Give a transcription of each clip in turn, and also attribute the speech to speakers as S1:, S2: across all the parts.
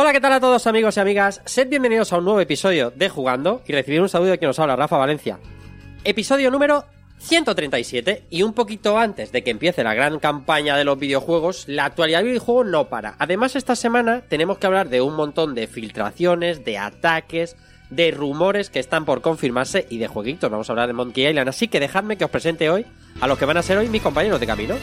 S1: Hola, ¿qué tal a todos amigos y amigas? Sed bienvenidos a un nuevo episodio de Jugando y recibir un saludo de quien nos habla, Rafa Valencia. Episodio número 137 y un poquito antes de que empiece la gran campaña de los videojuegos, la actualidad del videojuego no para. Además, esta semana tenemos que hablar de un montón de filtraciones, de ataques, de rumores que están por confirmarse y de jueguitos. Vamos a hablar de Monkey Island, así que dejadme que os presente hoy a los que van a ser hoy mis compañeros de camino.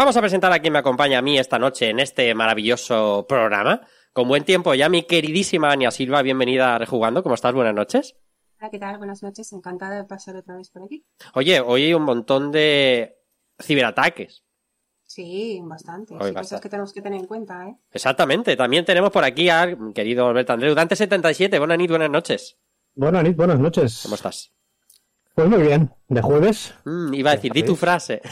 S1: Vamos a presentar a quien me acompaña a mí esta noche en este maravilloso programa. Con buen tiempo ya, mi queridísima Ania Silva, bienvenida a Rejugando. ¿Cómo estás? Buenas noches.
S2: Hola, ¿qué tal? Buenas noches. Encantada de pasar otra vez por aquí.
S1: Oye, hoy hay un montón de ciberataques.
S2: Sí, bastante.
S1: Hoy
S2: cosas que tenemos que tener en cuenta, ¿eh?
S1: Exactamente. También tenemos por aquí a querido Alberto Andreu, Dante77. Buenas noches, buenas noches.
S3: Buenas noches, buenas noches.
S1: ¿Cómo estás?
S3: Pues muy bien, de jueves,
S1: Mm, iba a decir, di tu frase.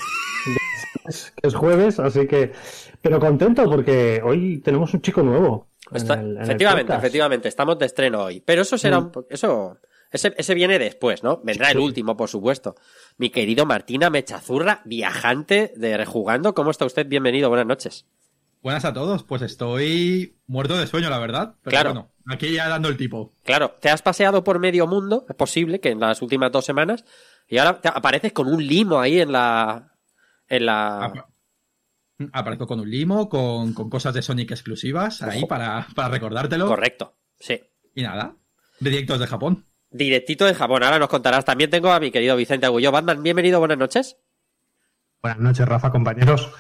S3: Es, es jueves, así que... Pero contento porque hoy tenemos un chico nuevo. en
S1: Está-
S3: el- en el
S1: efectivamente, efectivamente. Estamos de estreno hoy. Pero eso será
S3: Mm.
S1: un Eso. Ese, ese viene después, ¿no? Vendrá el último, por supuesto. Mi querido Martina Mechazurra, viajante de Rejugando. ¿Cómo está usted? Bienvenido, buenas noches.
S4: Buenas a todos, pues estoy muerto de sueño, la verdad. Pero
S1: Claro.
S4: bueno, aquí ya dando el tipo.
S1: Claro, te has paseado por medio mundo, es posible que en las últimas dos semanas, y ahora te apareces con un limo ahí en la. En la.
S4: Apa- Aparezco con un limo, con, con cosas de Sonic exclusivas, ahí para, para recordártelo.
S1: Correcto, sí.
S4: Y nada, directos de Japón.
S1: Directito de Japón, ahora nos contarás. También tengo a mi querido Vicente Agullo. Batman, bienvenido, buenas noches.
S5: Buenas noches, Rafa, compañeros.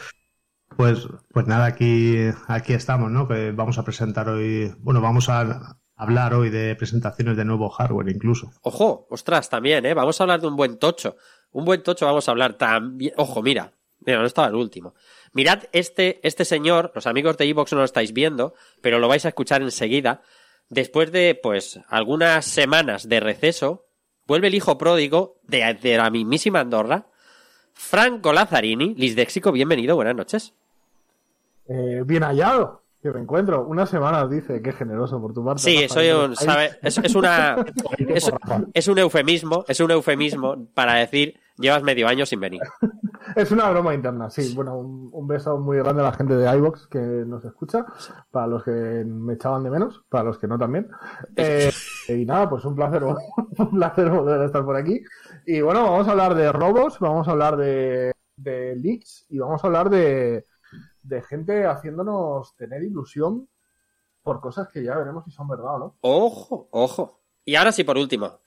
S5: Pues, pues nada, aquí, aquí estamos, ¿no? Que vamos a presentar hoy, bueno, vamos a hablar hoy de presentaciones de nuevo hardware incluso.
S1: Ojo, ostras, también, ¿eh? Vamos a hablar de un buen tocho. Un buen tocho vamos a hablar también. Ojo, mira. Mira, no estaba el último. Mirad este, este señor, los amigos de Evox no lo estáis viendo, pero lo vais a escuchar enseguida. Después de, pues, algunas semanas de receso, vuelve el hijo pródigo de, de la mismísima Andorra, Franco Lazzarini. Lisdexico, bienvenido, buenas noches.
S6: Eh, bien hallado, que me encuentro. Una semana, dice, qué generoso por tu parte.
S1: Sí,
S6: Rafa.
S1: soy un, sabe, es, es una, es un eufemismo, es un eufemismo para decir, llevas medio año sin venir.
S6: Es una broma interna, sí. Bueno, un, un beso muy grande a la gente de iVox que nos escucha, para los que me echaban de menos, para los que no también. Eh, y nada, pues un placer, un placer volver a estar por aquí. Y bueno, vamos a hablar de robos, vamos a hablar de, de leaks y vamos a hablar de, de gente haciéndonos tener ilusión por cosas que ya veremos si son verdad o no.
S1: Ojo, ojo. Y ahora sí, por último.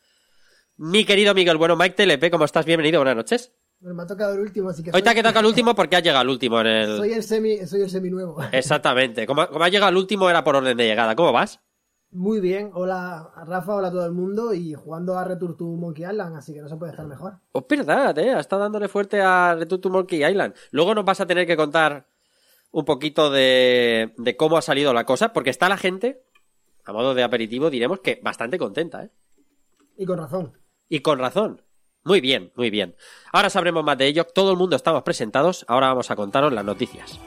S1: Mi querido Miguel, bueno, Mike TLP, ¿cómo estás? Bienvenido, buenas noches.
S7: Bueno, me ha tocado el último, así que
S1: ha
S7: soy,
S1: quedado el último porque has llegado al último en
S7: soy
S1: el...
S7: el semi, soy el semi nuevo.
S1: Exactamente. Como, como has llegado al último era por orden de llegada. ¿Cómo vas?
S7: Muy bien, hola a Rafa, hola a todo el mundo y jugando a Return to Monkey Island, así que no se puede estar mejor.
S1: Es verdad, ¿eh? Ha estado dándole fuerte a Return to Monkey Island. Luego nos vas a tener que contar un poquito de, de cómo ha salido la cosa, porque está la gente, a modo de aperitivo, diremos que bastante contenta, ¿eh?
S7: Y con razón.
S1: Y con razón. Muy bien, muy bien. Ahora sabremos más de ello. Todo el mundo estamos presentados. Ahora vamos a contaros las noticias.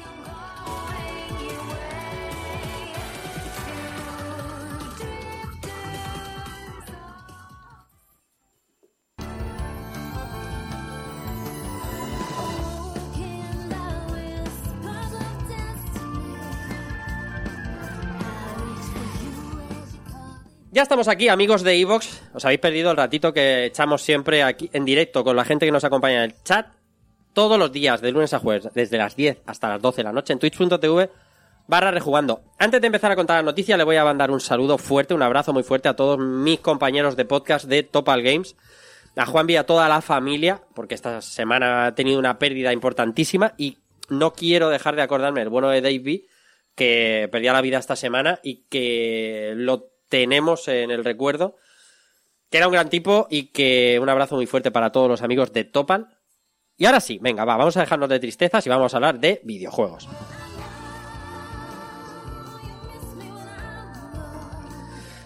S1: Ya estamos aquí, amigos de Evox. Os habéis perdido el ratito que echamos siempre aquí en directo con la gente que nos acompaña en el chat. Todos los días, de lunes a jueves, desde las 10 hasta las 12 de la noche en twitch.tv barra rejugando. Antes de empezar a contar la noticia, le voy a mandar un saludo fuerte, un abrazo muy fuerte a todos mis compañeros de podcast de Topal Games. A Juan y a toda la familia, porque esta semana ha tenido una pérdida importantísima y no quiero dejar de acordarme del bueno de Dave que perdía la vida esta semana y que lo tenemos en el recuerdo, que era un gran tipo y que un abrazo muy fuerte para todos los amigos de Topal. Y ahora sí, venga, va, vamos a dejarnos de tristezas y vamos a hablar de videojuegos.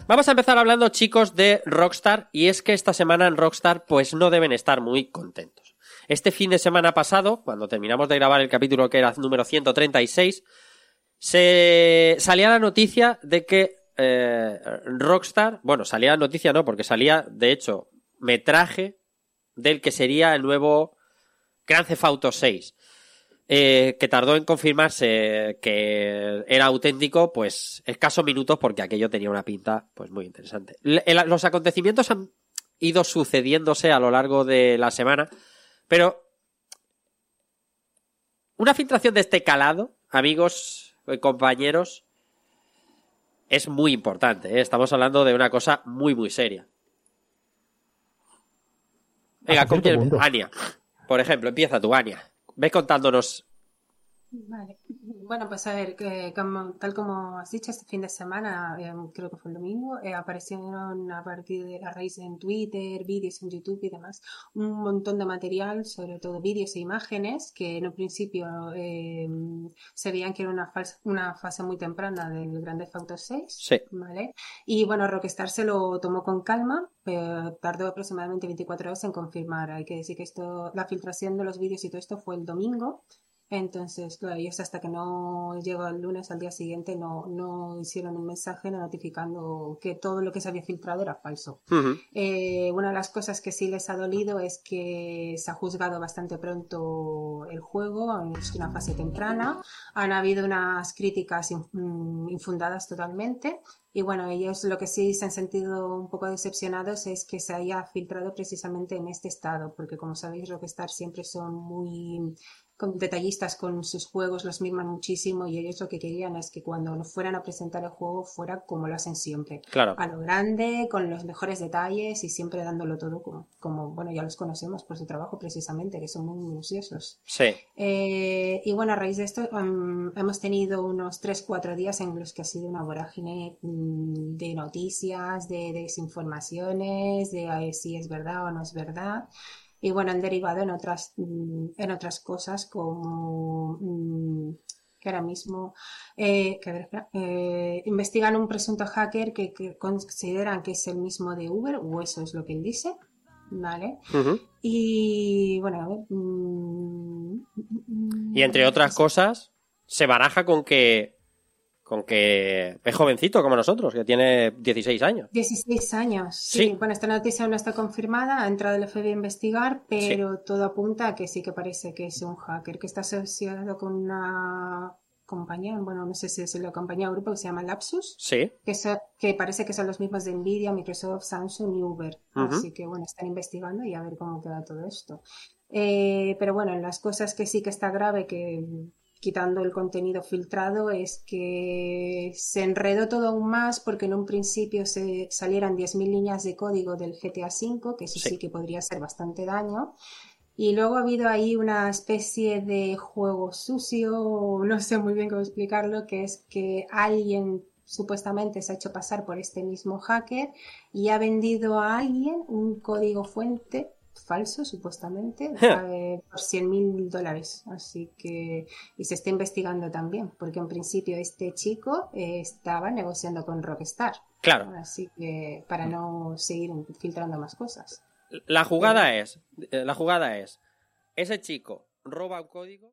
S1: Vamos a empezar hablando, chicos, de Rockstar, y es que esta semana en Rockstar pues no deben estar muy contentos. Este fin de semana pasado, cuando terminamos de grabar el capítulo que era número 136, se salía la noticia de que eh, Rockstar, bueno, salía noticia no, porque salía, de hecho, metraje del que sería el nuevo Grand Theft Auto 6. Eh, que tardó en confirmarse que era auténtico, pues escasos minutos porque aquello tenía una pinta pues muy interesante. Los acontecimientos han ido sucediéndose a lo largo de la semana, pero una filtración de este calado, amigos y compañeros, es muy importante. ¿eh? Estamos hablando de una cosa muy, muy seria. Venga, ¿con quién? Ania. Por ejemplo, empieza tú, Ania. Ves contándonos.
S2: Vale. Bueno, pues a ver, que como- tal como has dicho, este fin de semana, eh, creo que fue el domingo, eh, aparecieron a partir de a raíz en Twitter, vídeos en YouTube y demás, un montón de material, sobre todo vídeos e imágenes, que en un principio eh, se veían que era una, fals- una fase muy temprana del Grand Theft Auto 6.
S1: Sí.
S2: ¿Vale? Y bueno, Rockstar se lo tomó con calma, pero tardó aproximadamente 24 horas en confirmar. Hay que decir que esto, la filtración de los vídeos y todo esto fue el domingo. Entonces, claro, ellos hasta que no llegó el lunes al día siguiente no, no hicieron un mensaje notificando que todo lo que se había filtrado era falso. Eh, una de las cosas que sí les ha dolido es que se ha juzgado bastante pronto el juego, es una fase temprana, han habido unas críticas mm, infundadas totalmente. Y bueno, ellos lo que sí se han sentido un poco decepcionados es que se haya filtrado precisamente en este estado, porque como sabéis, Rockstar siempre son muy con- detallistas con sus juegos, los miman muchísimo y ellos lo que querían es que cuando nos fueran a presentar el juego fuera como lo hacen siempre.
S1: Claro.
S2: A lo grande, con los mejores detalles y siempre dándolo todo como, como bueno, ya los conocemos por su trabajo precisamente, que son muy minuciosos.
S1: Sí.
S2: Eh, y bueno, a raíz de esto mm, hemos tenido unos 3-4 días en los que ha sido una vorágine mm, de noticias, de desinformaciones, de eh, si es verdad o no es verdad. Y bueno, han derivado en otras, mm, en otras cosas como mm, que ahora mismo eh, que a ver, espera, eh, investigan un presunto hacker que, que consideran que es el mismo de Uber, o eso es lo que él dice. ¿Vale? Y bueno, a ver. mm, mm,
S1: Y entre otras cosas, se baraja con que. Con que es jovencito como nosotros, que tiene 16 años.
S2: 16 años. Sí.
S1: Sí.
S2: Bueno, esta noticia no está confirmada, ha entrado el FBI a investigar, pero todo apunta a que sí que parece que es un hacker que está asociado con una compañía, bueno, no sé si es la compañía o grupo que se llama Lapsus,
S1: Sí.
S2: que, so- que parece que son los mismos de Nvidia, Microsoft, Samsung y Uber. Así que bueno, están investigando y a ver cómo queda todo esto. Eh, pero bueno, las cosas que sí que está grave, que quitando el contenido filtrado, es que se enredó todo aún más porque en un principio se salieran 10.000 líneas de código del GTA V, que eso sí. que podría hacer bastante daño. Y luego ha habido ahí una especie de juego sucio, no sé muy bien cómo explicarlo, que es que alguien supuestamente se ha hecho pasar por este mismo hacker y ha vendido a alguien un código fuente falso, supuestamente, eh, por 100 mil dólares. Así que, y se está investigando también, porque en principio este chico eh, estaba negociando con Rockstar.
S1: Claro.
S2: Así que, para no seguir filtrando más cosas.
S1: La jugada es, eh, la jugada es, ese chico roba un código.